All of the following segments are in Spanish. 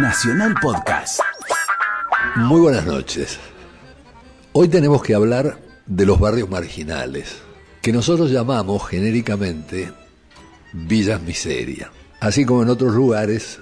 Nacional Podcast. Muy buenas noches. Hoy tenemos que hablar de los barrios marginales, que nosotros llamamos genéricamente villas miseria. Así como en otros lugares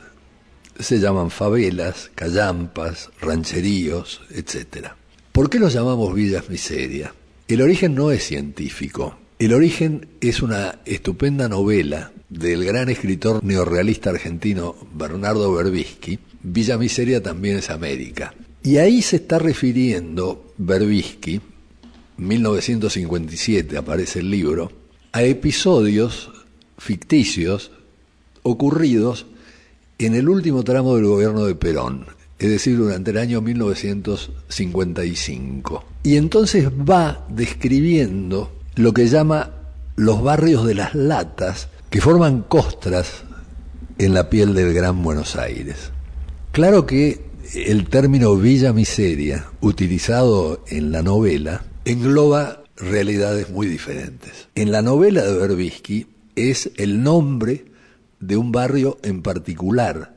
se llaman favelas, callampas, rancheríos, etc. ¿Por qué los llamamos villas miseria? El origen no es científico. El origen es una estupenda novela del gran escritor neorrealista argentino Bernardo Berbisky, Villa Miseria también es América. Y ahí se está refiriendo Berbisky, 1957 aparece el libro, a episodios ficticios ocurridos en el último tramo del gobierno de Perón, es decir, durante el año 1955. Y entonces va describiendo lo que llama los barrios de las latas, que forman costras en la piel del Gran Buenos Aires. Claro que el término Villa Miseria, utilizado en la novela, engloba realidades muy diferentes. En la novela de Berbisky es el nombre de un barrio en particular,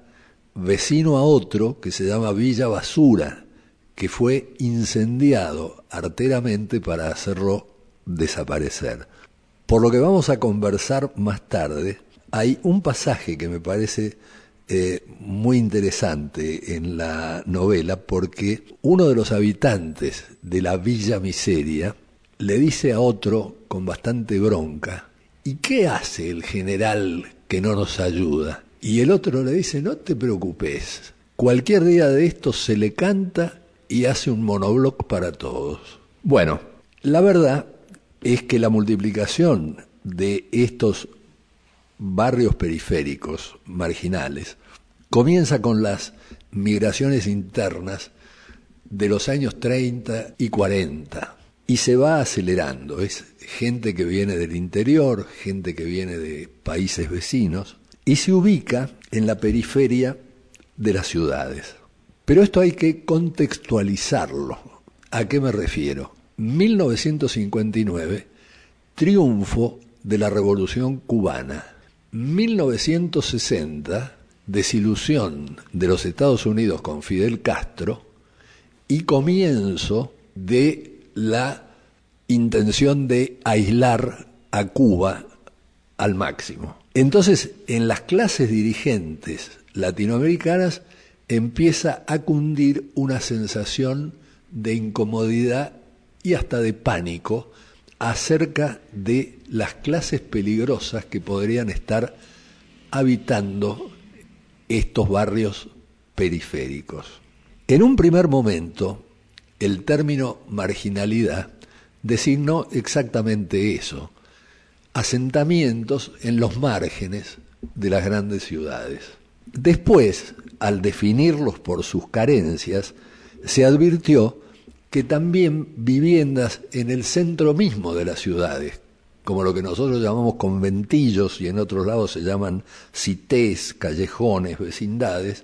vecino a otro que se llama Villa Basura, que fue incendiado arteramente para hacerlo desaparecer. Por lo que vamos a conversar más tarde, hay un pasaje que me parece eh, muy interesante en la novela porque uno de los habitantes de la Villa Miseria le dice a otro con bastante bronca, ¿y qué hace el general que no nos ayuda? Y el otro le dice, no te preocupes, cualquier día de estos se le canta y hace un monobloc para todos. Bueno, la verdad es que la multiplicación de estos barrios periféricos marginales comienza con las migraciones internas de los años 30 y 40 y se va acelerando. Es gente que viene del interior, gente que viene de países vecinos y se ubica en la periferia de las ciudades. Pero esto hay que contextualizarlo. ¿A qué me refiero? 1959, triunfo de la Revolución cubana. 1960, desilusión de los Estados Unidos con Fidel Castro y comienzo de la intención de aislar a Cuba al máximo. Entonces, en las clases dirigentes latinoamericanas empieza a cundir una sensación de incomodidad y hasta de pánico acerca de las clases peligrosas que podrían estar habitando estos barrios periféricos. En un primer momento, el término marginalidad designó exactamente eso, asentamientos en los márgenes de las grandes ciudades. Después, al definirlos por sus carencias, se advirtió que también viviendas en el centro mismo de las ciudades, como lo que nosotros llamamos conventillos y en otros lados se llaman cités, callejones, vecindades,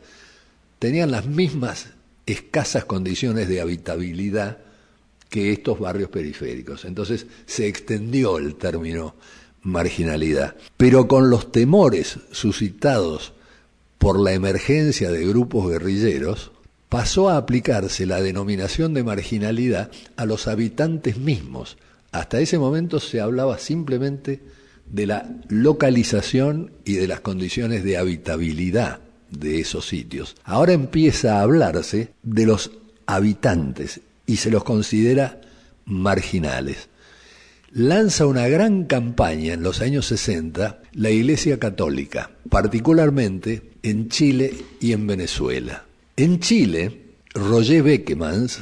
tenían las mismas escasas condiciones de habitabilidad que estos barrios periféricos. Entonces se extendió el término marginalidad. Pero con los temores suscitados por la emergencia de grupos guerrilleros, pasó a aplicarse la denominación de marginalidad a los habitantes mismos. Hasta ese momento se hablaba simplemente de la localización y de las condiciones de habitabilidad de esos sitios. Ahora empieza a hablarse de los habitantes y se los considera marginales. Lanza una gran campaña en los años 60 la Iglesia Católica, particularmente en Chile y en Venezuela. En Chile, Roger Beckemans,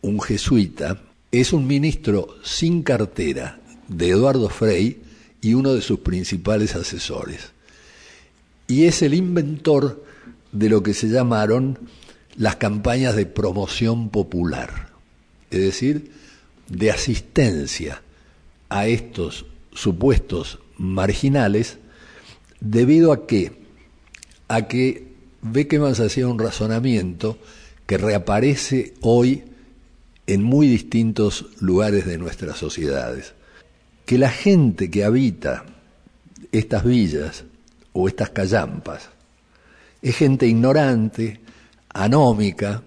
un jesuita, es un ministro sin cartera de Eduardo Frei y uno de sus principales asesores. Y es el inventor de lo que se llamaron las campañas de promoción popular, es decir, de asistencia a estos supuestos marginales debido a que a que Beckemans hacía un razonamiento que reaparece hoy en muy distintos lugares de nuestras sociedades. Que la gente que habita estas villas o estas callampas Es gente ignorante, anómica,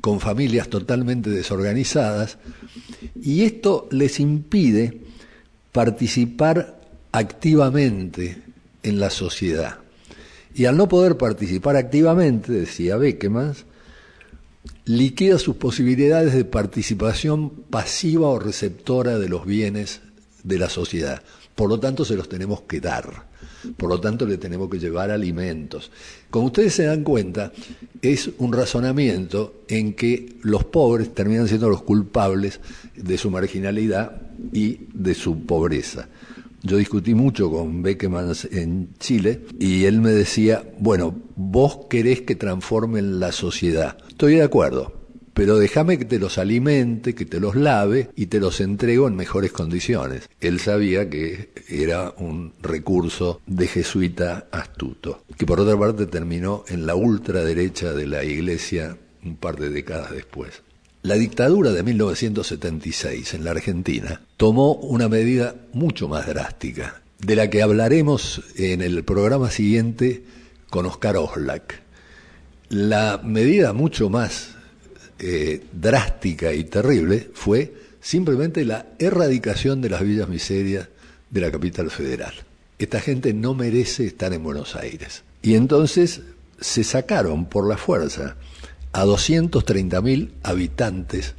con familias totalmente desorganizadas, y esto les impide participar activamente en la sociedad. Y al no poder participar activamente, decía Beckman, liquida sus posibilidades de participación pasiva o receptora de los bienes de la sociedad. Por lo tanto, se los tenemos que dar. Por lo tanto, le tenemos que llevar alimentos. Como ustedes se dan cuenta, es un razonamiento en que los pobres terminan siendo los culpables de su marginalidad y de su pobreza. Yo discutí mucho con Beckman en Chile y él me decía, bueno, vos querés que transformen la sociedad. Estoy de acuerdo, pero déjame que te los alimente, que te los lave y te los entrego en mejores condiciones. Él sabía que era un recurso de jesuita astuto, que por otra parte terminó en la ultraderecha de la iglesia un par de décadas después. La dictadura de 1976 en la Argentina tomó una medida mucho más drástica, de la que hablaremos en el programa siguiente con Oscar Oslak. La medida mucho más eh, drástica y terrible fue simplemente la erradicación de las villas miserias de la capital federal. Esta gente no merece estar en Buenos Aires. Y entonces se sacaron por la fuerza a 230.000 habitantes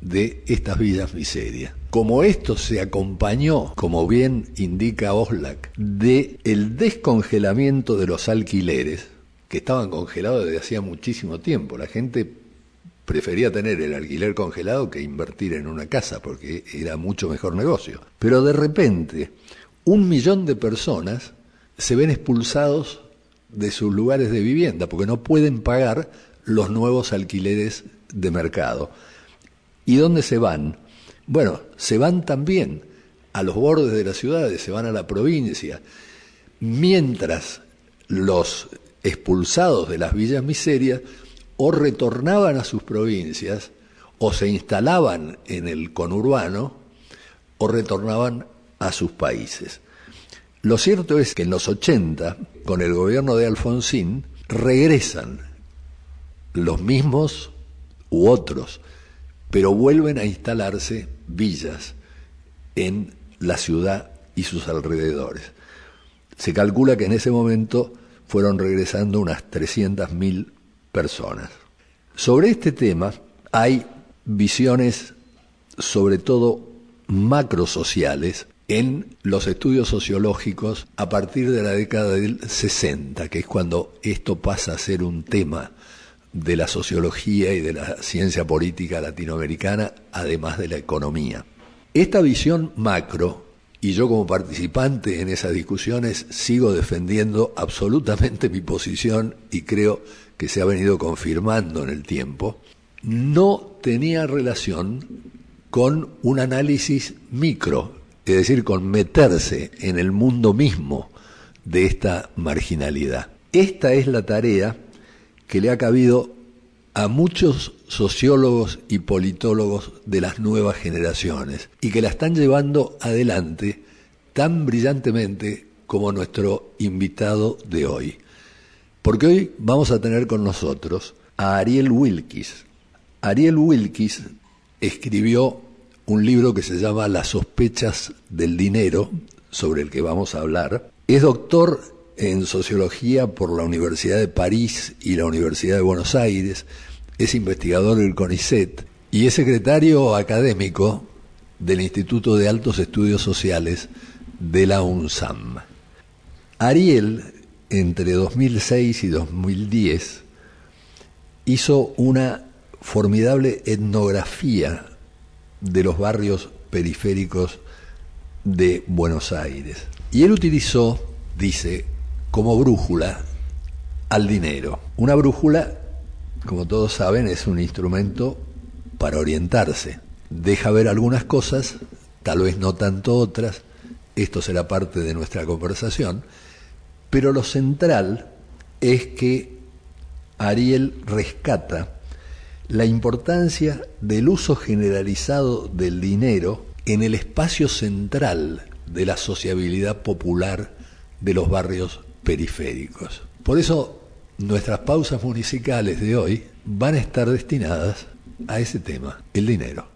de estas villas miserias. Como esto se acompañó, como bien indica Oslak, de el descongelamiento de los alquileres, que estaban congelados desde hacía muchísimo tiempo. La gente prefería tener el alquiler congelado que invertir en una casa, porque era mucho mejor negocio. Pero de repente, un millón de personas se ven expulsados de sus lugares de vivienda, porque no pueden pagar los nuevos alquileres de mercado. ¿Y dónde se van? Bueno, se van también a los bordes de las ciudades, se van a la provincia, mientras los expulsados de las villas miserias o retornaban a sus provincias, o se instalaban en el conurbano, o retornaban a sus países. Lo cierto es que en los 80, con el gobierno de Alfonsín, regresan los mismos u otros, pero vuelven a instalarse villas en la ciudad y sus alrededores. Se calcula que en ese momento fueron regresando unas 300.000 personas. Sobre este tema hay visiones sobre todo macrosociales en los estudios sociológicos a partir de la década del 60, que es cuando esto pasa a ser un tema de la sociología y de la ciencia política latinoamericana, además de la economía. Esta visión macro, y yo como participante en esas discusiones sigo defendiendo absolutamente mi posición y creo que se ha venido confirmando en el tiempo, no tenía relación con un análisis micro, es decir, con meterse en el mundo mismo de esta marginalidad. Esta es la tarea que le ha cabido a muchos sociólogos y politólogos de las nuevas generaciones y que la están llevando adelante tan brillantemente como nuestro invitado de hoy. Porque hoy vamos a tener con nosotros a Ariel Wilkis. Ariel Wilkis escribió un libro que se llama Las sospechas del dinero, sobre el que vamos a hablar. Es doctor en sociología por la Universidad de París y la Universidad de Buenos Aires, es investigador del CONICET y es secretario académico del Instituto de Altos Estudios Sociales de la UNSAM. Ariel, entre 2006 y 2010, hizo una formidable etnografía de los barrios periféricos de Buenos Aires. Y él utilizó, dice, como brújula al dinero. Una brújula, como todos saben, es un instrumento para orientarse. Deja ver algunas cosas, tal vez no tanto otras, esto será parte de nuestra conversación, pero lo central es que Ariel rescata la importancia del uso generalizado del dinero en el espacio central de la sociabilidad popular de los barrios periféricos. Por eso nuestras pausas musicales de hoy van a estar destinadas a ese tema, el dinero.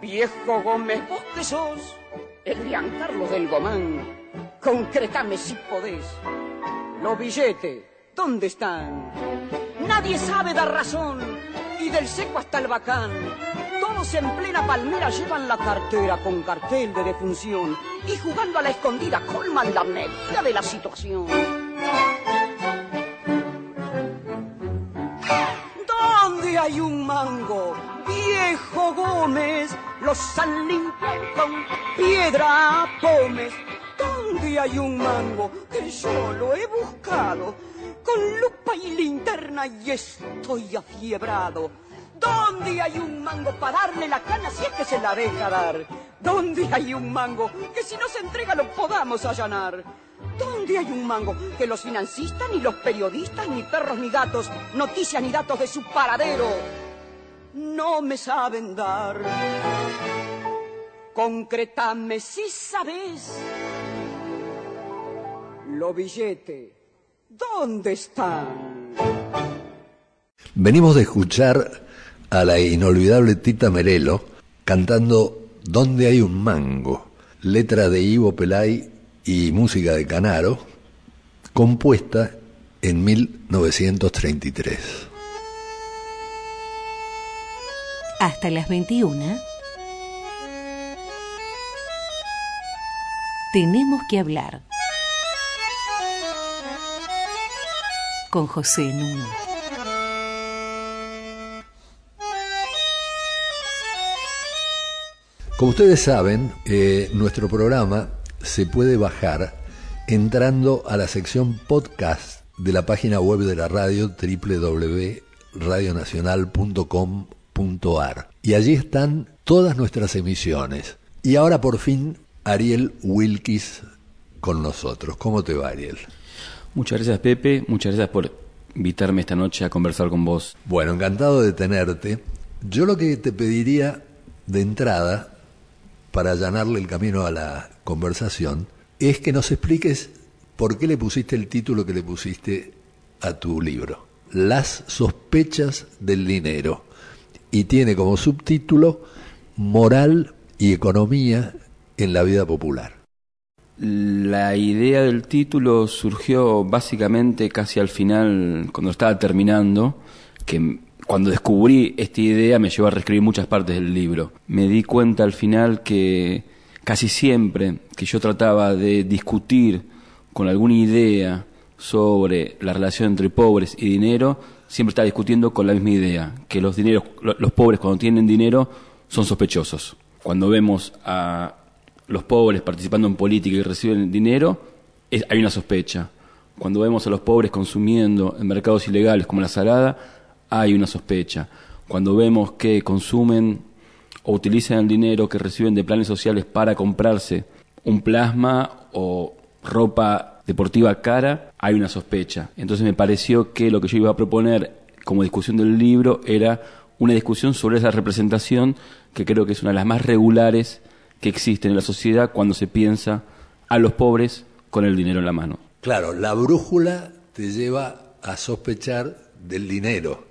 Viejo Gómez, vos que sos el Carlos del Gomán, concretame si podés. Los billetes, ¿dónde están? Nadie sabe dar razón, y del seco hasta el bacán. Todos en plena palmera llevan la cartera con cartel de defunción y jugando a la escondida colman la medida de la situación. ¿Dónde hay un mango? Viejo Gómez, los han limpiado con piedra pomes. ¿Dónde hay un mango que yo lo he buscado? Con lupa y linterna y estoy afiebrado. ¿Dónde hay un mango para darle la cana si es que se la deja dar? ¿Dónde hay un mango que si no se entrega lo podamos allanar? ¿Dónde hay un mango que los financistas, ni los periodistas, ni perros, ni gatos, noticias ni datos de su paradero no me saben dar? Concretame si sabes. Lo billete, ¿dónde están? Venimos de escuchar a la inolvidable Tita Merelo cantando ¿Dónde hay un mango? Letra de Ivo Pelay y música de Canaro, compuesta en 1933. Hasta las 21 Tenemos que hablar con José Núñez. Como ustedes saben, eh, nuestro programa se puede bajar entrando a la sección podcast de la página web de la radio y allí están todas nuestras emisiones. Y ahora por fin Ariel Wilkis con nosotros. ¿Cómo te va, Ariel? Muchas gracias, Pepe. Muchas gracias por invitarme esta noche a conversar con vos. Bueno, encantado de tenerte. Yo lo que te pediría de entrada, para allanarle el camino a la conversación, es que nos expliques por qué le pusiste el título que le pusiste a tu libro, Las sospechas del dinero. Y tiene como subtítulo Moral y Economía en la vida popular? La idea del título surgió básicamente casi al final, cuando estaba terminando, que cuando descubrí esta idea me llevó a reescribir muchas partes del libro. Me di cuenta al final que casi siempre que yo trataba de discutir con alguna idea sobre la relación entre pobres y dinero, siempre estaba discutiendo con la misma idea, que los dineros, los pobres cuando tienen dinero son sospechosos. Cuando vemos a los pobres participando en política y reciben dinero, hay una sospecha. Cuando vemos a los pobres consumiendo en mercados ilegales como la salada, hay una sospecha. Cuando vemos que consumen o utilizan el dinero que reciben de planes sociales para comprarse un plasma o ropa deportiva cara, hay una sospecha. Entonces me pareció que lo que yo iba a proponer como discusión del libro era una discusión sobre esa representación que creo que es una de las más regulares que existe en la sociedad cuando se piensa a los pobres con el dinero en la mano. Claro, la brújula te lleva a sospechar del dinero,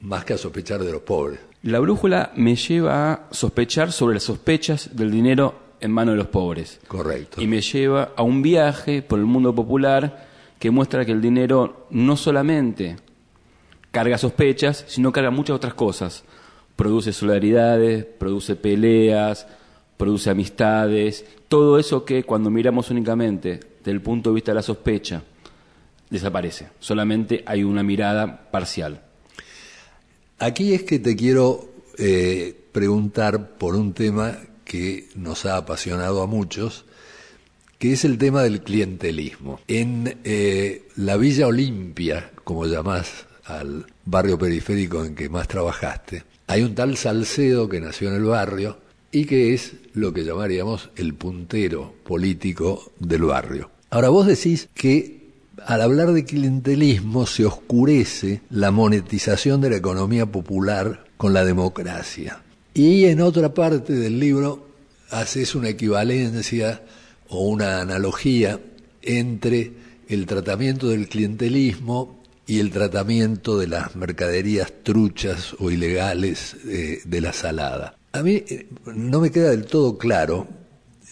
más que a sospechar de los pobres. La brújula me lleva a sospechar sobre las sospechas del dinero en manos de los pobres. Correcto. Y me lleva a un viaje por el mundo popular que muestra que el dinero no solamente carga sospechas, sino carga muchas otras cosas. Produce solidaridades, produce peleas, produce amistades, todo eso que cuando miramos únicamente desde el punto de vista de la sospecha, desaparece. Solamente hay una mirada parcial. Aquí es que te quiero eh, preguntar por un tema que nos ha apasionado a muchos, que es el tema del clientelismo. En eh, la Villa Olimpia, como llamás al barrio periférico en que más trabajaste, hay un tal Salcedo que nació en el barrio y que es lo que llamaríamos el puntero político del barrio. Ahora vos decís que al hablar de clientelismo se oscurece la monetización de la economía popular con la democracia. Y en otra parte del libro haces una equivalencia o una analogía entre el tratamiento del clientelismo y el tratamiento de las mercaderías truchas o ilegales eh, de la salada. A mí eh, no me queda del todo claro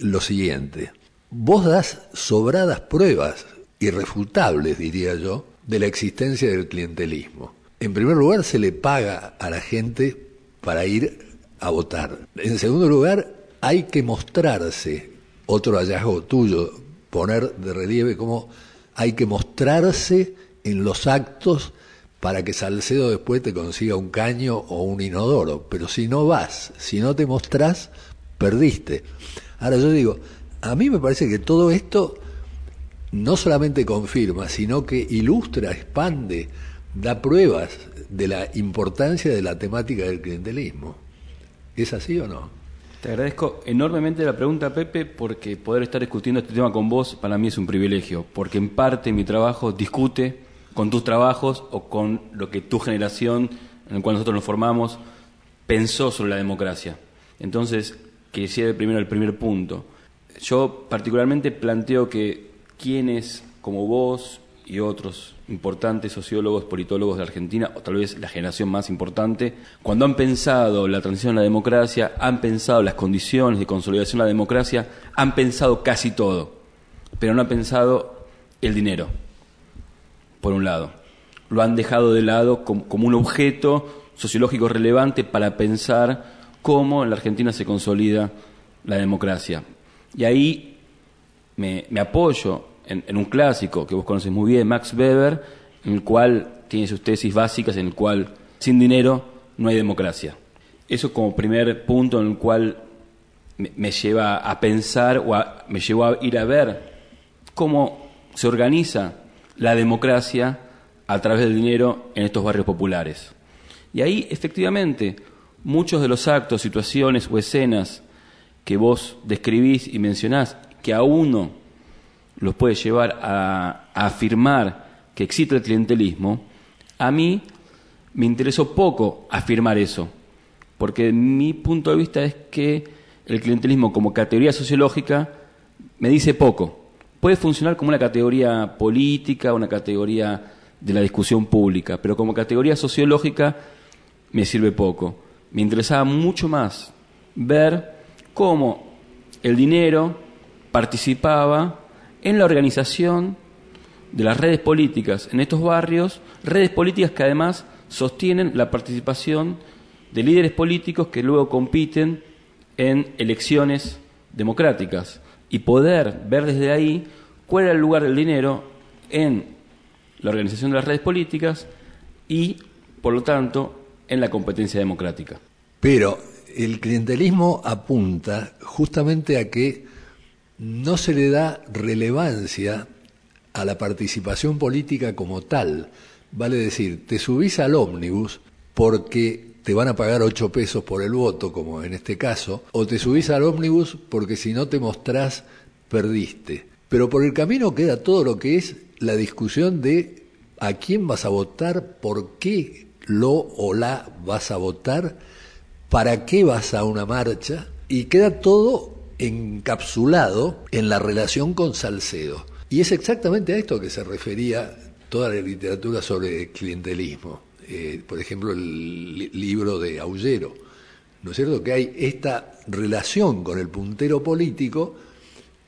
lo siguiente. Vos das sobradas pruebas, irrefutables diría yo, de la existencia del clientelismo. En primer lugar, se le paga a la gente para ir a votar. En segundo lugar, hay que mostrarse, otro hallazgo tuyo, poner de relieve cómo hay que mostrarse en los actos para que Salcedo después te consiga un caño o un inodoro. Pero si no vas, si no te mostrás, perdiste. Ahora yo digo, a mí me parece que todo esto no solamente confirma, sino que ilustra, expande, da pruebas de la importancia de la temática del clientelismo. ¿Es así o no? Te agradezco enormemente la pregunta, Pepe, porque poder estar discutiendo este tema con vos para mí es un privilegio, porque en parte mi trabajo discute con tus trabajos o con lo que tu generación, en la cual nosotros nos formamos, pensó sobre la democracia. Entonces, quisiera primero el primer punto. Yo particularmente planteo que quienes como vos y otros importantes sociólogos, politólogos de Argentina, o tal vez la generación más importante, cuando han pensado la transición a la democracia, han pensado las condiciones de consolidación de la democracia, han pensado casi todo, pero no han pensado el dinero por un lado. Lo han dejado de lado como, un objeto sociológico relevante para pensar cómo en la Argentina se consolida la democracia. Y ahí me, apoyo en, un clásico que vos conoces muy bien, Max Weber, en el cual tiene sus tesis básicas, en el cual sin dinero no hay democracia. Eso como primer punto en el cual me, lleva a pensar o me llevó a ir a ver cómo se organiza la democracia a través del dinero en estos barrios populares. Y ahí, efectivamente, muchos de los actos, situaciones o escenas que vos describís y mencionás, que a uno los puede llevar a, afirmar que existe el clientelismo, a mí me interesó poco afirmar eso, porque mi punto de vista es que el clientelismo como categoría sociológica me dice poco puede funcionar como una categoría política, una categoría de la discusión pública, pero como categoría sociológica me sirve poco. Me interesaba mucho más ver cómo el dinero participaba en la organización de las redes políticas en estos barrios, redes políticas que además sostienen la participación de líderes políticos que luego compiten en elecciones democráticas y poder ver desde ahí cuál era el lugar del dinero en la organización de las redes políticas y, por lo tanto, en la competencia democrática. Pero el clientelismo apunta justamente a que no se le da relevancia a la participación política como tal. Vale decir, te subís al ómnibus porque te van a pagar ocho pesos por el voto, como en este caso, o te subís al ómnibus porque si no te mostrás, perdiste. Pero por el camino queda todo lo que es la discusión de a quién vas a votar, por qué lo o la vas a votar, para qué vas a una marcha, y queda todo encapsulado en la relación con Salcedo. Y es exactamente a esto que se refería toda la literatura sobre clientelismo. Eh, por ejemplo, el li- libro de Aullero. ¿No es cierto? Que hay esta relación con el puntero político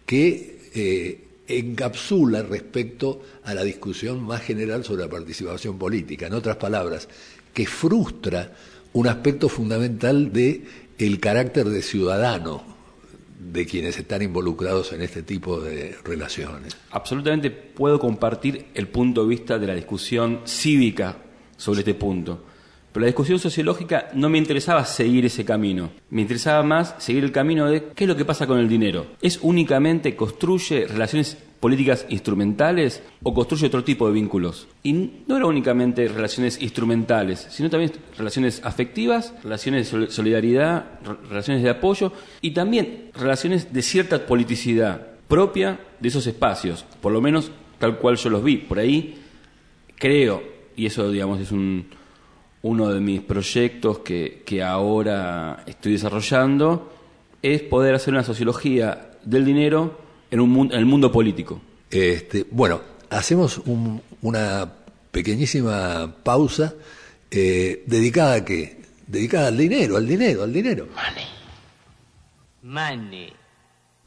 que eh, encapsula respecto a la discusión más general sobre la participación política. En otras palabras, que frustra un aspecto fundamental de el carácter de ciudadano de quienes están involucrados en este tipo de relaciones. Absolutamente puedo compartir el punto de vista de la discusión cívica sobre este punto. La discusión sociológica no me interesaba seguir ese camino. Me interesaba más seguir el camino de qué es lo que pasa con el dinero. ¿Es únicamente construye relaciones políticas instrumentales o construye otro tipo de vínculos? Y no era únicamente relaciones instrumentales, sino también relaciones afectivas, relaciones de sol- solidaridad, re- relaciones de apoyo y también relaciones de cierta politicidad propia de esos espacios, por lo menos tal cual yo los vi. Por ahí creo, y eso digamos es un, uno de mis proyectos que, que ahora estoy desarrollando, es poder hacer una sociología del dinero en, un, en el mundo político. Este, bueno, hacemos un- una pequeñísima pausa eh, dedicada a qué? Dedicada al dinero, al dinero, al dinero. Money. Money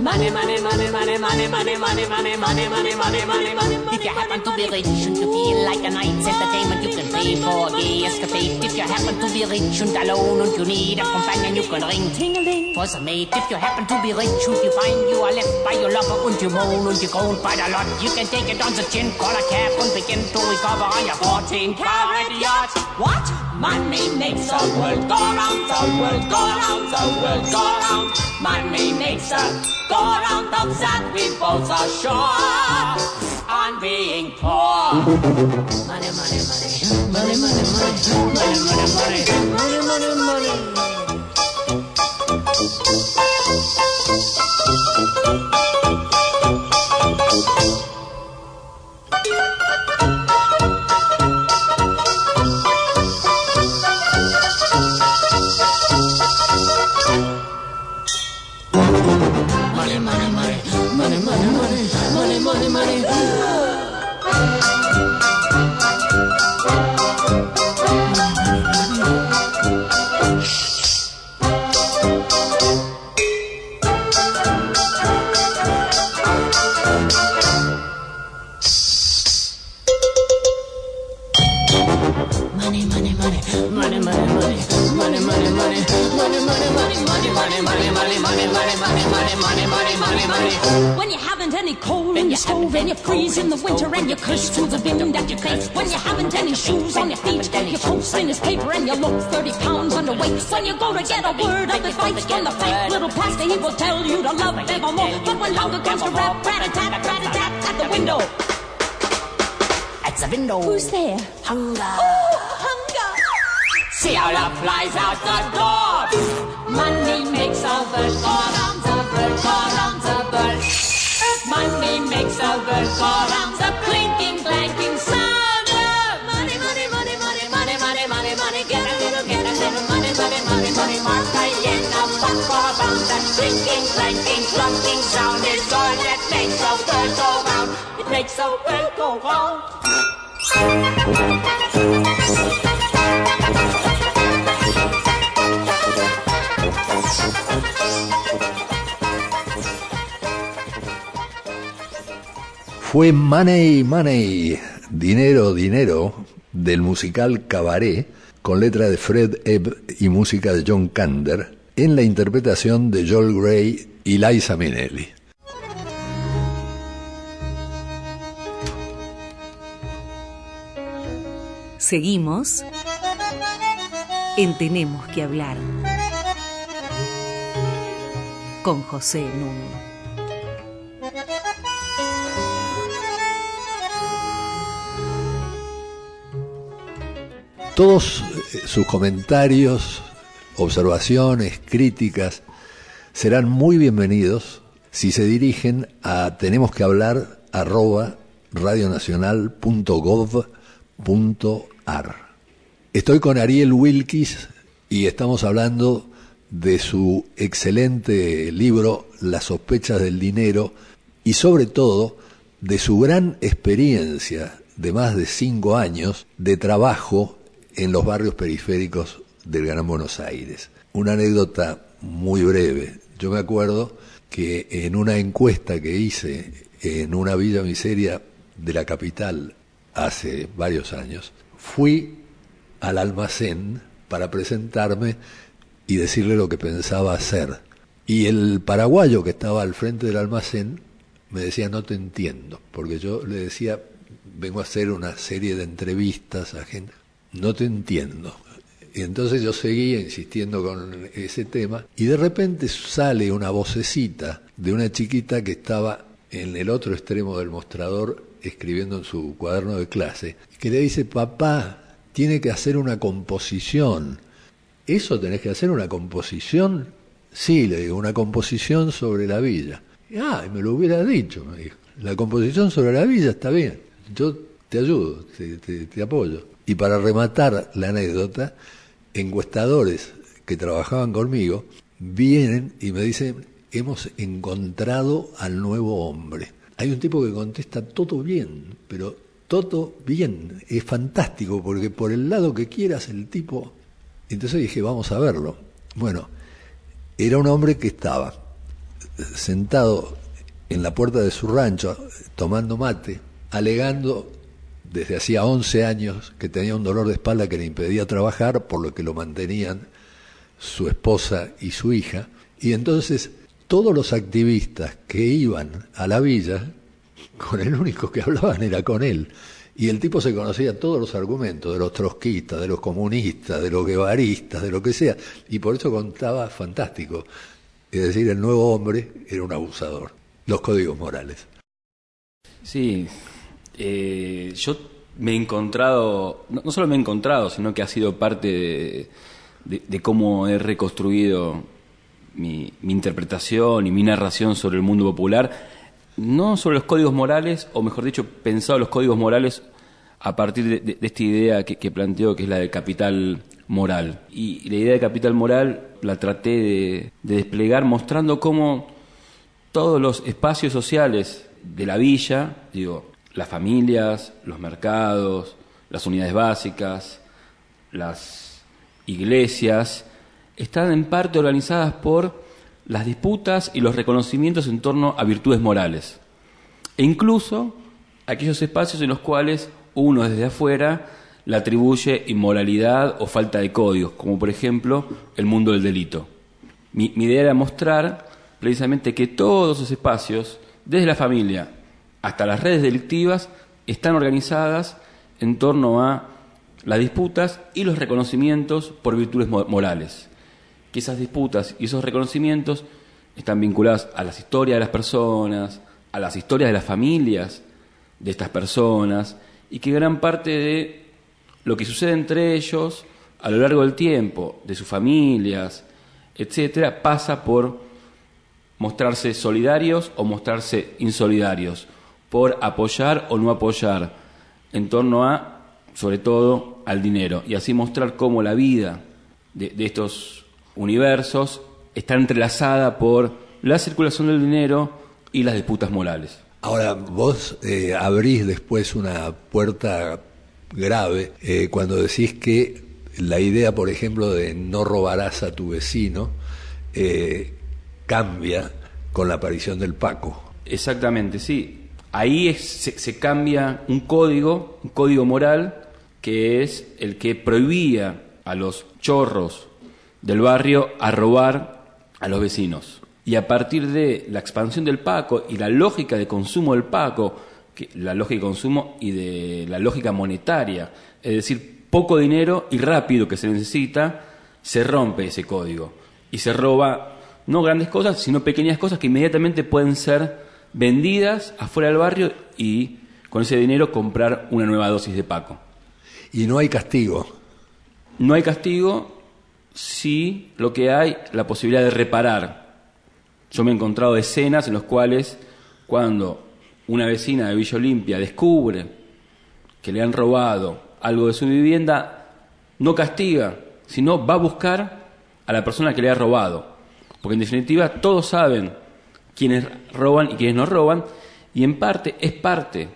Money, money, money, money, money, money, money, money, money, money, money, money, money. If you happen to be rich and you feel like a night's entertainment, you can pay for a gay escapade. If you happen to be rich and alone and you need a companion, you can ring ting-a-ling for some mate. If you happen to be rich and you find you are left by your lover and you moan and you groan quite a lot, you can take it on the chin, call a cab and begin to recover on your 14 carat yacht. What? Money makes the world go round, the world go round, the world go round. Money makes the go round that we both are sure on being poor. Money, money, money. Money, money, money. Money, money, money. Makes go. Fue Money, Money, Dinero, Dinero, del musical Cabaret, con letra de Fred Ebb y música de John Kander, en la interpretación de Joel Gray y Liza Minnelli. Seguimos en Tenemos que hablar con José Nuno. Todos eh, sus comentarios, observaciones, críticas, serán muy bienvenidos si se dirigen a tenemos que hablar arroba. Estoy con Ariel Wilkis y estamos hablando de su excelente libro Las sospechas del dinero y sobre todo de su gran experiencia de más de cinco años de trabajo en los barrios periféricos del Gran Buenos Aires. Una anécdota muy breve. Yo me acuerdo que en una encuesta que hice en una villa miseria de la capital hace varios años, fui al almacén para presentarme y decirle lo que pensaba hacer. Y el paraguayo que estaba al frente del almacén me decía, no te entiendo, porque yo le decía, vengo a hacer una serie de entrevistas a gente, no te entiendo. Y entonces yo seguía insistiendo con ese tema y de repente sale una vocecita de una chiquita que estaba en el otro extremo del mostrador escribiendo en su cuaderno de clase, que le dice, papá, tiene que hacer una composición. ¿Eso tenés que hacer una composición? Sí, le digo, una composición sobre la villa. ah, me lo hubiera dicho, me dijo. La composición sobre la villa está bien, yo te ayudo, te apoyo. Y para rematar la anécdota, encuestadores que trabajaban conmigo vienen y me dicen, hemos encontrado al nuevo hombre. Hay un tipo que contesta todo bien, pero todo bien, es fantástico, porque por el lado que quieras el tipo... Entonces dije, vamos a verlo. Bueno, era un hombre que estaba sentado en la puerta de su rancho tomando mate, alegando desde hacía 11 años que tenía un dolor de espalda que le impedía trabajar, por lo que lo mantenían su esposa y su hija. Y entonces todos los activistas que iban a la villa, con el único que hablaban era con él. Y el tipo se conocía todos los argumentos de los trotskistas, de los comunistas, de los guevaristas, de lo que sea. Y por eso contaba fantástico. Es decir, el nuevo hombre era un abusador. Los códigos morales. Sí, eh, yo me he encontrado, no, solo me he encontrado, sino que ha sido parte de, cómo he reconstruido mi, interpretación y mi narración sobre el mundo popular, no sobre los códigos morales, o mejor dicho, pensado los códigos morales a partir de, esta idea que, planteo, que es la del capital moral. Y la idea de capital moral la traté de, de desplegar mostrando cómo todos los espacios sociales de la villa, digo, las familias, los mercados, las unidades básicas, las iglesias, están en parte organizadas por las disputas y los reconocimientos en torno a virtudes morales. E incluso aquellos espacios en los cuales uno desde afuera le atribuye inmoralidad o falta de códigos, como por ejemplo el mundo del delito. Mi, mi idea era mostrar precisamente que todos esos espacios, desde la familia hasta las redes delictivas están organizadas en torno a las disputas y los reconocimientos por virtudes morales. Que esas disputas y esos reconocimientos están vinculadas a las historias de las personas, a las historias de las familias de estas personas, y que gran parte de lo que sucede entre ellos a lo largo del tiempo, de sus familias, etcétera, pasa por mostrarse solidarios o mostrarse insolidarios, por apoyar o no apoyar en torno a, sobre todo, al dinero. Y así mostrar cómo la vida de, estos universos está entrelazada por la circulación del dinero y las disputas morales. Ahora, vos eh, abrís después una puerta grave eh, cuando decís que la idea, por ejemplo, de no robarás a tu vecino eh, cambia con la aparición del Paco. Exactamente, sí ahí se, cambia un código, un código moral, que es el que prohibía a los chorros del barrio a robar a los vecinos. Y a partir de la expansión del Paco y la lógica de consumo del Paco, que, la lógica de consumo y de la lógica monetaria, es decir, poco dinero y rápido que se necesita, se rompe ese código. Y se roba no grandes cosas, sino pequeñas cosas que inmediatamente pueden ser vendidas afuera del barrio y con ese dinero comprar una nueva dosis de Paco. Y no hay castigo. No hay castigo, sí lo que hay, la posibilidad de reparar. Yo me he encontrado escenas en las cuales cuando una vecina de Villa Olimpia descubre que le han robado algo de su vivienda, no castiga, sino va a buscar a la persona que le ha robado. Porque en definitiva todos saben quiénes roban y quiénes no roban, y en parte es parte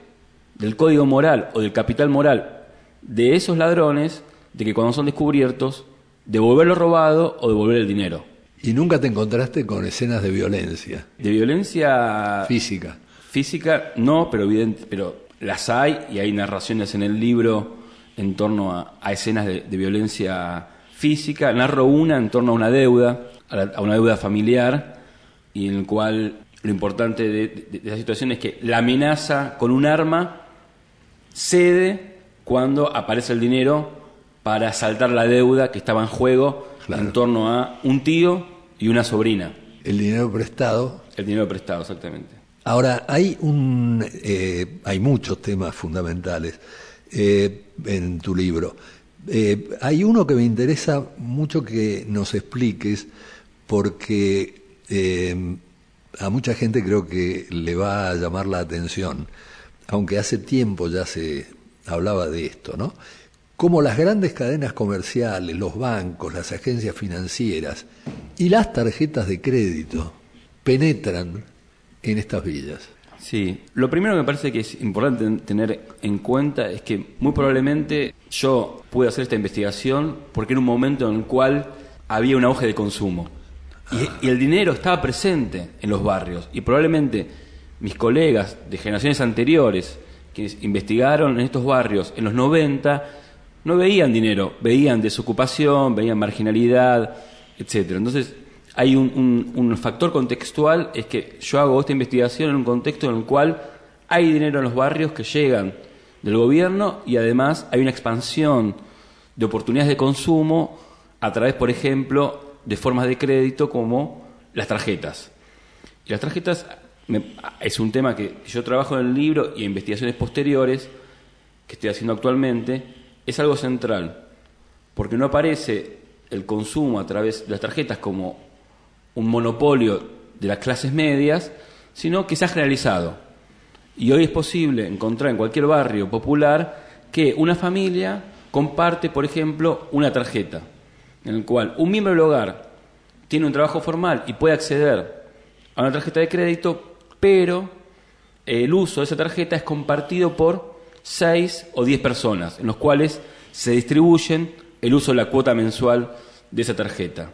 del código moral o del capital moral de esos ladrones de que cuando son descubiertos, devolver lo robado o devolver el dinero. ¿Y nunca te encontraste con escenas de violencia De violencia física? Física no, pero evidente, pero las hay y hay narraciones en el libro en torno a, a escenas de, de violencia física. Narro una en torno a una deuda, a, la- a una deuda familiar, y en el cual lo importante de, de- de esa situación es que la amenaza con un arma cede cuando aparece el dinero para saltar la deuda que estaba en juego Claro. en torno a un tío y una sobrina. El dinero prestado. El dinero prestado, exactamente. Ahora, hay, un, eh, hay muchos temas fundamentales eh, en tu libro. Eh, hay uno que me interesa mucho que nos expliques porque a mucha gente creo que le va a llamar la atención, aunque hace tiempo ya se hablaba de esto, ¿no? Como las grandes cadenas comerciales, los bancos, las agencias financieras y las tarjetas de crédito penetran en estas villas. Sí, lo primero que me parece que es importante ten- tener en cuenta es que muy probablemente yo pude hacer esta investigación porque era un momento en el cual había un auge de consumo. Y, y el dinero estaba presente en los barrios. Y probablemente mis colegas de generaciones anteriores, quienes investigaron en estos barrios en los 90, no veían dinero, veían desocupación, veían marginalidad, etcétera. Entonces, hay un, factor contextual, es que yo hago esta investigación en un contexto en el cual hay dinero en los barrios que llegan del gobierno y además hay una expansión de oportunidades de consumo a través, por ejemplo, de formas de crédito como las tarjetas. Y las tarjetas me- es un tema que yo trabajo en el libro y en investigaciones posteriores que estoy haciendo actualmente, es algo central, porque no aparece el consumo a través de las tarjetas como un monopolio de las clases medias, sino que se ha generalizado. Y hoy es posible encontrar en cualquier barrio popular que una familia comparte, por ejemplo, una tarjeta, en el cual un miembro del hogar tiene un trabajo formal y puede acceder a una tarjeta de crédito, pero el uso de esa tarjeta es compartido por seis o diez personas, en los cuales se distribuyen el uso de la cuota mensual de esa tarjeta.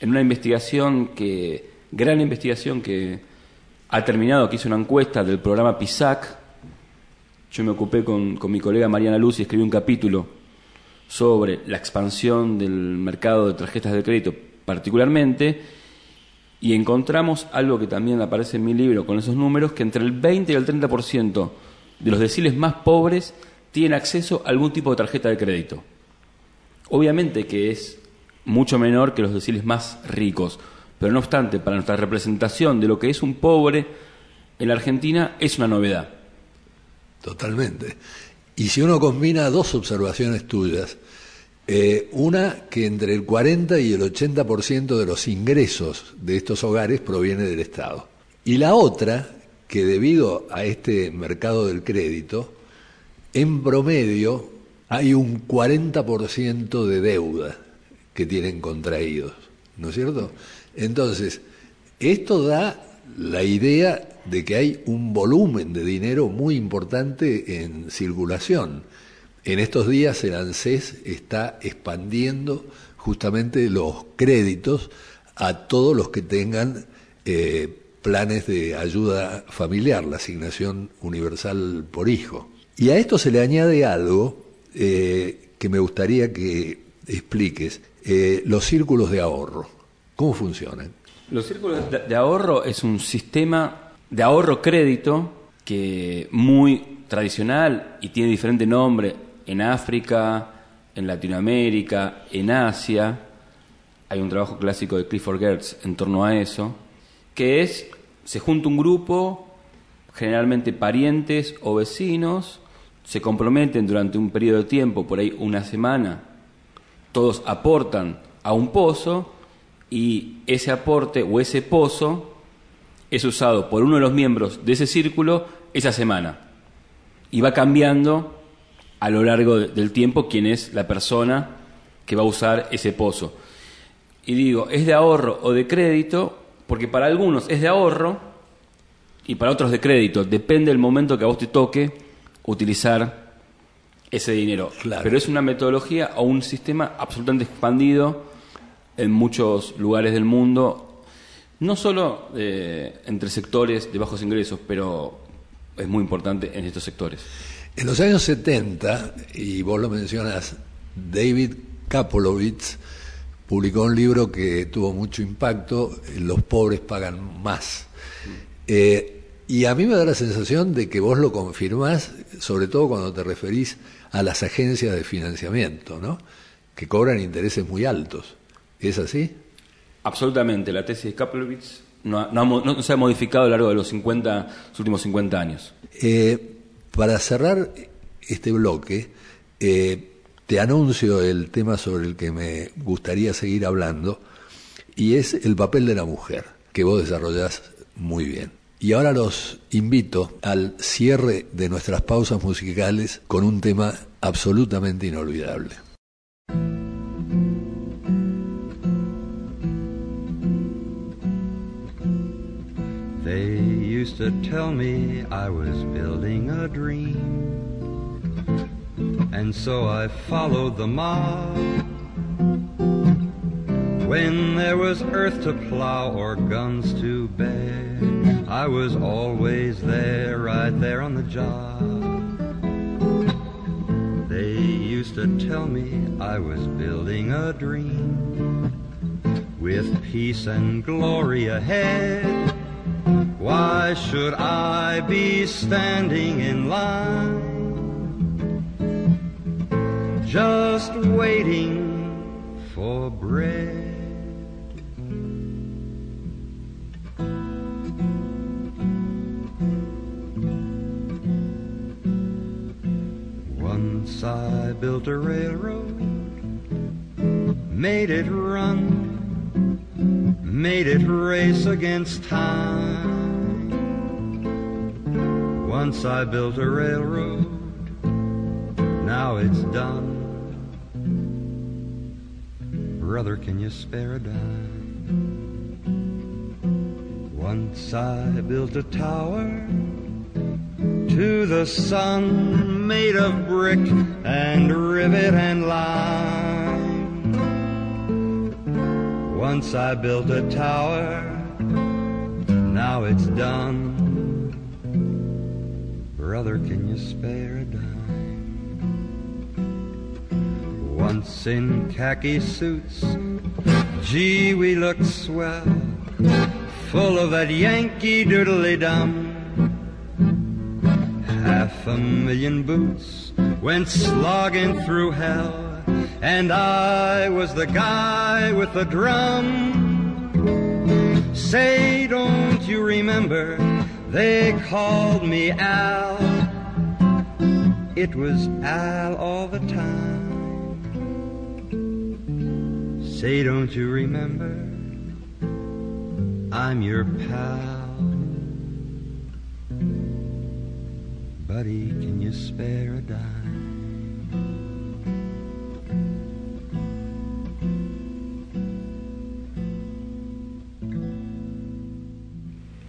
En una investigación que, gran investigación que ha terminado, que hizo una encuesta del programa PISAC, yo me ocupé con, con mi colega Mariana Luz y escribí un capítulo sobre la expansión del mercado de tarjetas de crédito particularmente, y encontramos algo que también aparece en mi libro con esos números, que entre el 20 y el 30% de los deciles más pobres tienen acceso a algún tipo de tarjeta de crédito. Obviamente que es mucho menor que los deciles más ricos, pero no obstante, para nuestra representación de lo que es un pobre en la Argentina es una novedad. Totalmente. Y si uno combina dos observaciones tuyas, eh, una que entre el 40 y el 80% de los ingresos de estos hogares proviene del Estado. Y la otra, que debido a este mercado del crédito, en promedio hay un 40% de deuda que tienen contraídos, ¿no es cierto? Entonces, esto da la idea de que hay un volumen de dinero muy importante en circulación. En estos días el ANSES está expandiendo justamente los créditos a todos los que tengan eh, planes de ayuda familiar, la asignación universal por hijo. Y a esto se le añade algo eh, que me gustaría que expliques, eh, los círculos de ahorro. ¿Cómo funcionan? Los círculos de, ahorro es un sistema de ahorro crédito que muy tradicional y tiene diferente nombre en África, en Latinoamérica, en Asia. Hay un trabajo clásico de Clifford Gertz en torno a eso, que es se junta un grupo, generalmente parientes o vecinos, se comprometen durante un periodo de tiempo, por ahí una semana, todos aportan a un pozo y ese aporte o ese pozo es usado por uno de los miembros de ese círculo esa semana. Y va cambiando a lo largo de- del tiempo quién es la persona que va a usar ese pozo. Y digo, ¿es de ahorro o de crédito? Porque para algunos es de ahorro y para otros de crédito. Depende del momento que a vos te toque utilizar ese dinero. Claro. Pero es una metodología o un sistema absolutamente expandido en muchos lugares del mundo, no solo eh, entre sectores de bajos ingresos, pero es muy importante en estos sectores. En los años 70, y vos lo mencionas, David Kapolovitz publicó un libro que tuvo mucho impacto, Los pobres pagan más. Eh, y a mí me da la sensación de que vos lo confirmás, sobre todo cuando te referís a las agencias de financiamiento, ¿no? que cobran intereses muy altos. ¿Es así? Absolutamente, la tesis de Kaplowitz no, se ha modificado a lo largo de los 50, los últimos 50 años. Eh, para cerrar este bloque, eh, te anuncio el tema sobre el que me gustaría seguir hablando, y es el papel de la mujer, que vos desarrollás muy bien. Y ahora los invito al cierre de nuestras pausas musicales con un tema absolutamente inolvidable. They used to tell me I was building a dream. And so I followed the mob. When there was earth to plow or guns to bear, I was always there, right there on the job. They used to tell me I was building a dream with peace and glory ahead. Why should I be standing in line? Just waiting for bread. Once I built a railroad, made it run, made it race against time. Once I built a railroad, now it's done. Brother, can you spare a dime? Once I built a tower to the sun made of brick and rivet and lime. Once I built a tower, now it's done. Brother, can you spare Once in khaki suits, gee, we looked swell, full of that Yankee doodly dum. Half a million boots went slogging through hell, and I was the guy with the drum. Say, don't you remember? They called me Al. It was Al all the time. Don't you remember? I'm your pal. Buddy, can you spare a dime?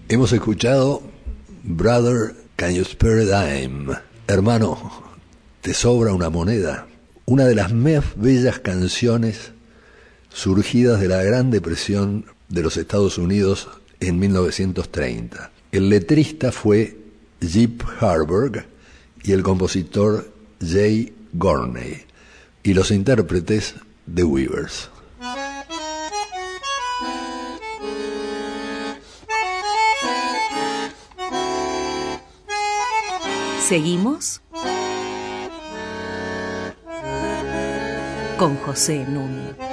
Hemos escuchado Brother, Can You Spare a Dime? Hermano, ¿te sobra una moneda? Una de las más bellas canciones surgidas de la Gran Depresión de los Estados Unidos en 1930. El letrista fue Jeep Harburg y el compositor Jay Gorney y los intérpretes The Weavers. Seguimos con José Nun.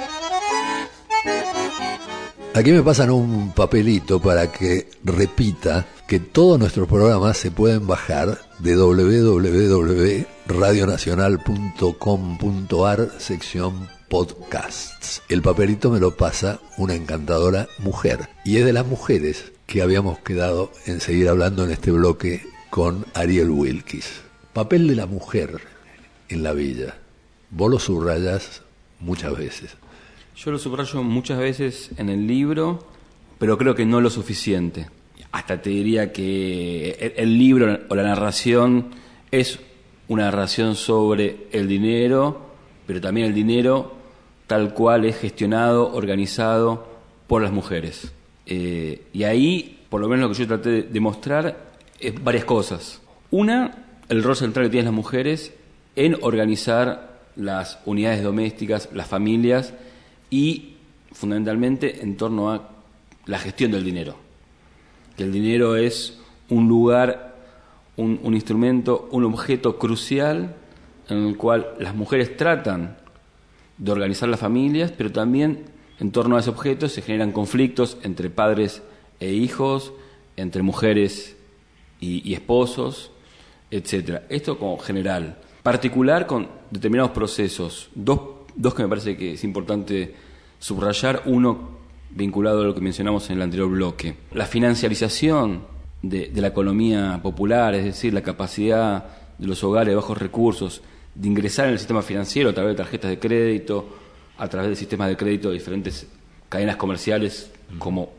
Aquí me pasan un papelito para que repita que todos nuestros programas se pueden bajar de radionacional.com.ar, sección podcasts. El papelito me lo pasa una encantadora mujer. Y es de las mujeres que habíamos quedado en seguir hablando en este bloque con Ariel Wilkis. Papel de la mujer en la villa. Vos lo subrayas muchas veces. Yo lo subrayo muchas veces en el libro, pero creo que no lo suficiente. Hasta te diría que el, libro o la narración es una narración sobre el dinero, pero también el dinero tal cual es gestionado, organizado por las mujeres. Eh, y ahí, por lo menos lo que yo traté de mostrar, es varias cosas. Una, el rol central que tienen las mujeres en organizar las unidades domésticas, las familias y fundamentalmente en torno a la gestión del dinero. Que el dinero es un lugar, un, instrumento, un objeto crucial en el cual las mujeres tratan de organizar las familias, pero también en torno a ese objeto se generan conflictos entre padres e hijos, entre mujeres y, y esposos, etcétera. Esto como general. Particular con determinados procesos. Dos, dos que me parece que es importante subrayar. Uno vinculado a lo que mencionamos en el anterior bloque. La financiarización de, de la economía popular, es decir, la capacidad de los hogares de bajos recursos de ingresar en el sistema financiero a través de tarjetas de crédito, a través de sistemas de crédito de diferentes cadenas comerciales, como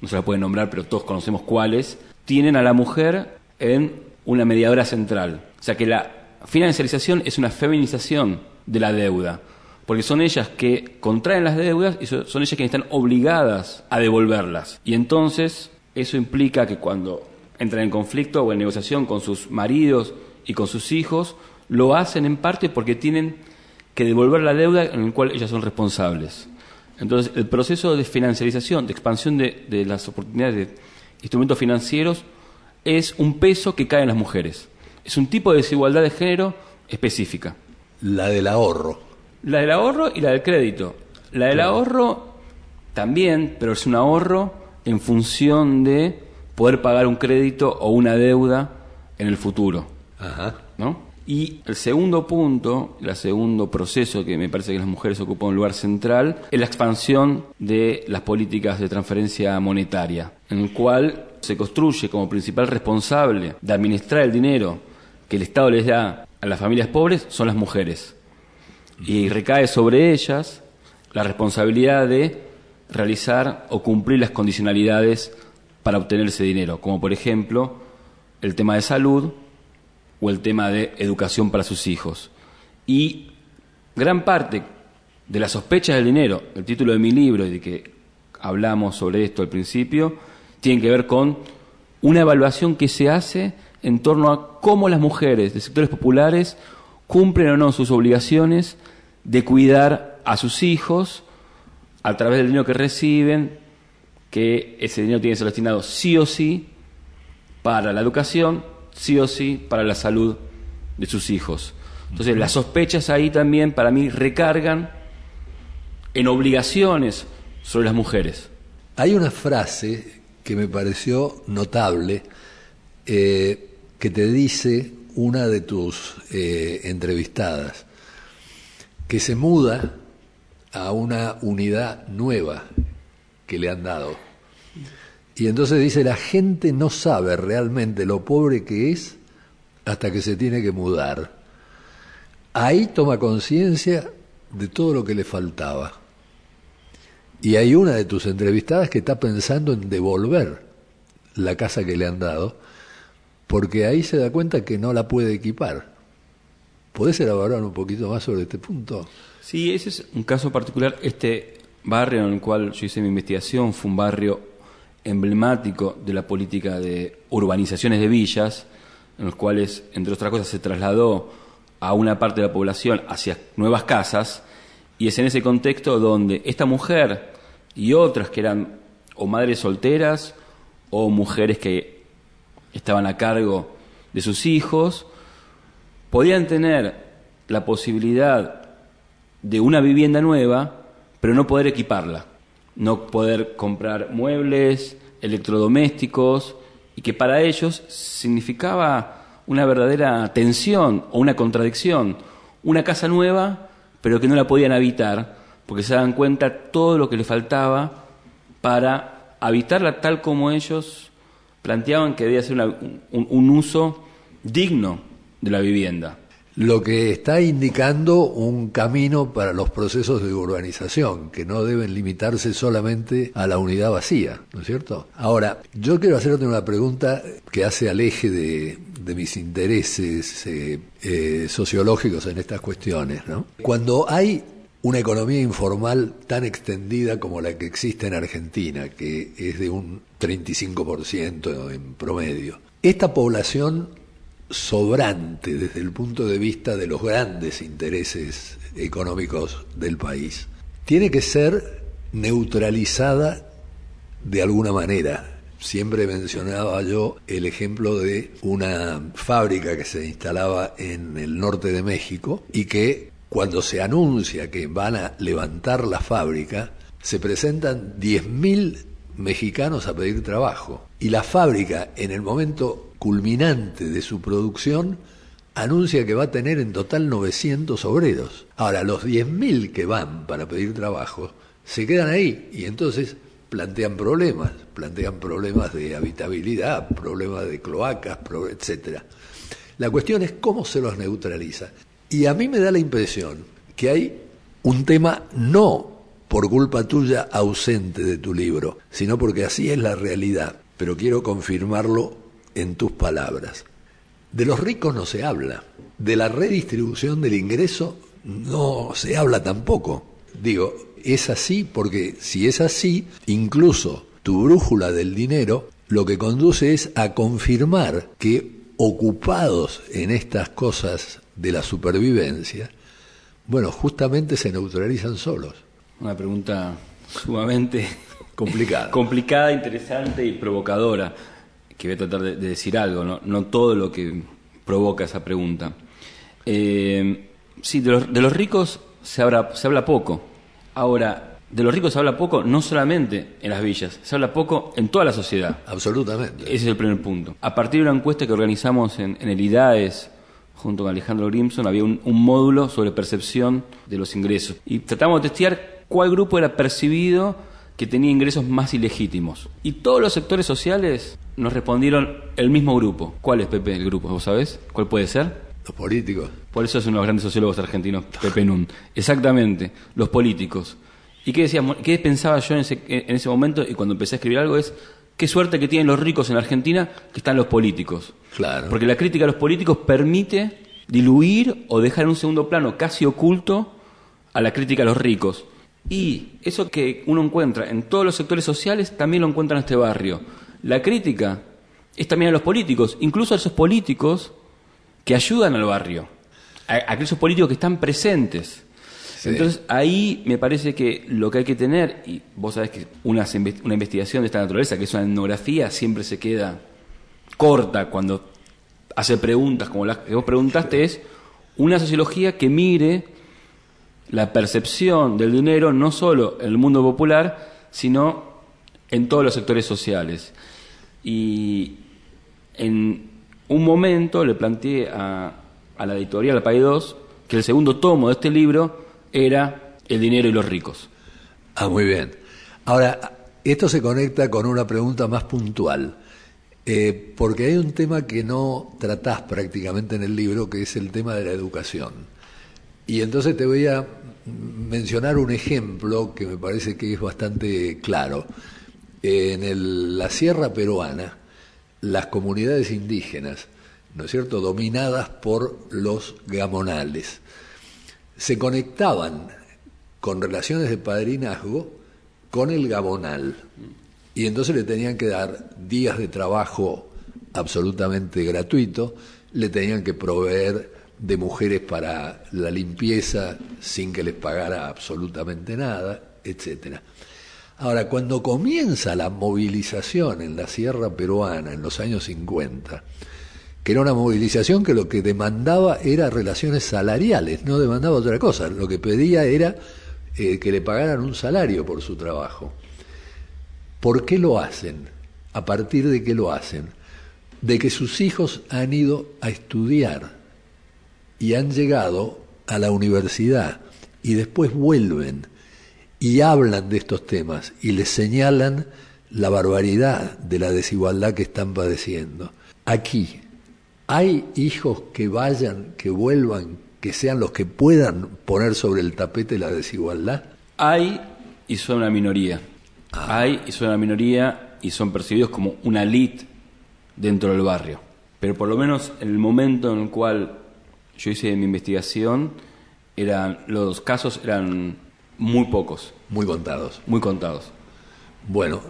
no se la pueden nombrar, pero todos conocemos cuáles, tienen a la mujer en una mediadora central. O sea que la financiarización es una feminización de la deuda, porque son ellas que contraen las deudas y son ellas quienes están obligadas a devolverlas. Y entonces eso implica que cuando entran en conflicto o en negociación con sus maridos y con sus hijos, lo hacen en parte porque tienen que devolver la deuda en la cual ellas son responsables. Entonces, el proceso de financiarización, de expansión de, las oportunidades de instrumentos financieros, es un peso que cae en las mujeres. Es un tipo de desigualdad de género específica. La del ahorro. La del ahorro y la del crédito. La del claro. ahorro también, pero es un ahorro en función de poder pagar un crédito o una deuda en el futuro. Ajá. ¿No? Y el segundo punto, el segundo proceso que me parece que las mujeres ocupan un lugar central, es la expansión de las políticas de transferencia monetaria, en el cual se construye como principal responsable de administrar el dinero que el Estado les da a las familias pobres son las mujeres. Y recae sobre ellas la responsabilidad de realizar o cumplir las condicionalidades para obtener ese dinero, como por ejemplo el tema de salud, o el tema de educación para sus hijos. Y gran parte de las sospechas del dinero, el título de mi libro y de que hablamos sobre esto al principio, tiene que ver con una evaluación que se hace en torno a cómo las mujeres de sectores populares cumplen o no sus obligaciones de cuidar a sus hijos a través del dinero que reciben, que ese dinero tiene que ser destinado sí o sí para la educación, sí o sí para la salud de sus hijos. Entonces, las sospechas ahí también para mí recargan en obligaciones sobre las mujeres. Hay una frase que me pareció notable eh, que te dice una de tus eh, entrevistadas, que se muda a una unidad nueva que le han dado y entonces dice, la gente no sabe realmente lo pobre que es hasta que se tiene que mudar. Ahí toma conciencia de todo lo que le faltaba. Y hay una de tus entrevistadas que está pensando en devolver la casa que le han dado, porque ahí se da cuenta que no la puede equipar. ¿Podés elaborar un poquito más sobre este punto? Sí, ese es un caso particular. Este barrio en el cual yo hice mi investigación fue un barrio emblemático de la política de urbanizaciones de villas, en los cuales, entre otras cosas, se trasladó a una parte de la población hacia nuevas casas, y es en ese contexto donde esta mujer y otras que eran o madres solteras o mujeres que estaban a cargo de sus hijos, podían tener la posibilidad de una vivienda nueva, pero no poder equiparla no poder comprar muebles, electrodomésticos, y que para ellos significaba una verdadera tensión o una contradicción. Una casa nueva, pero que no la podían habitar, porque se dan cuenta todo lo que les faltaba para habitarla tal como ellos planteaban que debía ser un, uso digno de la vivienda. Lo que está indicando un camino para los procesos de urbanización, que no deben limitarse solamente a la unidad vacía, ¿no es cierto? Ahora, yo quiero hacerte una pregunta que hace al eje de, de mis intereses eh, eh, sociológicos en estas cuestiones, ¿no? Cuando hay una economía informal tan extendida como la que existe en Argentina, que es de un 35% en promedio, esta población sobrante desde el punto de vista de los grandes intereses económicos del país, tiene que ser neutralizada de alguna manera. Siempre mencionaba yo el ejemplo de una fábrica que se instalaba en el norte de México y que cuando se anuncia que van a levantar la fábrica, se presentan 10.000 mexicanos a pedir trabajo. Y la fábrica, en el momento culminante de su producción, anuncia que va a tener en total 900 obreros. Ahora, los 10.000 que van para pedir trabajo se quedan ahí y entonces plantean problemas, plantean problemas de habitabilidad, problemas de cloacas, etcétera. La cuestión es cómo se los neutraliza. Y a mí me da la impresión que hay un tema no por culpa tuya ausente de tu libro, sino porque así es la realidad, pero quiero confirmarlo en tus palabras. De los ricos no se habla, de la redistribución del ingreso no se habla tampoco. Digo, es así porque si es así, incluso tu brújula del dinero lo que conduce es a confirmar que ocupados en estas cosas de la supervivencia, bueno, justamente se neutralizan solos. Una pregunta sumamente Complicada. complicada, interesante y provocadora. Que voy a tratar de, de decir algo, ¿no? no todo lo que provoca esa pregunta. Eh, sí, de los, de los ricos se habla, se habla poco. Ahora, de los ricos se habla poco no solamente en las villas, se habla poco en toda la sociedad. Absolutamente. Ese es el primer punto. A partir de una encuesta que organizamos en, en el IDAES junto con Alejandro Grimson, había un, un módulo sobre percepción de los ingresos. Y tratamos de testear cuál grupo era percibido que tenía ingresos más ilegítimos. Y todos los sectores sociales nos respondieron el mismo grupo. ¿Cuál es, Pepe, el grupo? ¿Vos sabés? ¿Cuál puede ser? Los políticos. Por eso es uno de los grandes sociólogos argentinos, Pepe Nun. Exactamente, los políticos. ¿Y qué decíamos? ¿Qué pensaba yo en ese, en ese momento y cuando empecé a escribir algo es qué suerte que tienen los ricos en Argentina que están los políticos? Claro. Porque la crítica a los políticos permite diluir o dejar en un segundo plano casi oculto a la crítica a los ricos. Y eso que uno encuentra en todos los sectores sociales también lo encuentra en este barrio. La crítica es también a los políticos, incluso a esos políticos que ayudan al barrio, a, a aquellos políticos que están presentes. Sí. Entonces ahí me parece que lo que hay que tener, y vos sabés que una, una investigación de esta naturaleza, que es una etnografía, siempre se queda corta cuando hace preguntas como las que vos preguntaste, es una sociología que mire la percepción del dinero no solo en el mundo popular, sino en todos los sectores sociales. Y en un momento le planteé a, a la editorial País 2 que el segundo tomo de este libro era El dinero y los ricos. Ah, muy bien. Ahora, esto se conecta con una pregunta más puntual, eh, porque hay un tema que no tratás prácticamente en el libro, que es el tema de la educación. Y entonces te voy a mencionar un ejemplo que me parece que es bastante claro. En el- la sierra peruana, las comunidades indígenas, ¿no es cierto?, dominadas por los gamonales, se conectaban con relaciones de padrinazgo con el gamonal. Y entonces le tenían que dar días de trabajo absolutamente gratuito, le tenían que proveer de mujeres para la limpieza sin que les pagara absolutamente nada, etcétera. Ahora, cuando comienza la movilización en la sierra peruana en los años 50, que era una movilización que lo que demandaba era relaciones salariales, no demandaba otra cosa, lo que pedía era eh, que le pagaran un salario por su trabajo. ¿Por qué lo hacen? ¿A partir de qué lo hacen? de que sus hijos han ido a estudiar y han llegado a la universidad y después vuelven y hablan de estos temas y les señalan la barbaridad de la desigualdad que están padeciendo. Aquí, ¿hay hijos que vayan, que vuelvan, que sean los que puedan poner sobre el tapete la desigualdad? Hay y son una minoría. Hay y son una minoría y son percibidos como una elite dentro del barrio. Pero por lo menos en el momento en el cual yo hice mi investigación, eran, los casos eran muy pocos, Muy contados. muy contados. Bueno,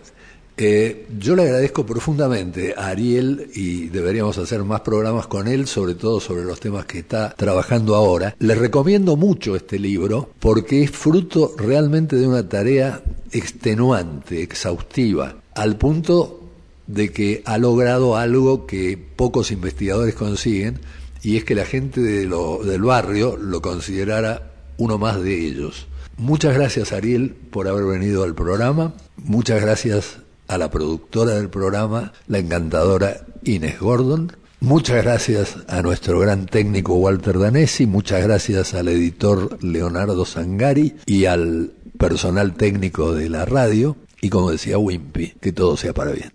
eh, yo le agradezco profundamente a Ariel y deberíamos hacer más programas con él, sobre todo sobre los temas que está trabajando ahora. Le recomiendo mucho este libro porque es fruto realmente de una tarea extenuante, exhaustiva, al punto de que ha logrado algo que pocos investigadores consiguen, y es que la gente de lo- del barrio lo considerara uno más de ellos. Muchas gracias Ariel por haber venido al programa, muchas gracias a la productora del programa, la encantadora Inés Gordon, muchas gracias a nuestro gran técnico Walter Danesi, muchas gracias al editor Leonardo Sangari y al personal técnico de la radio, y como decía Wimpy, que todo sea para bien.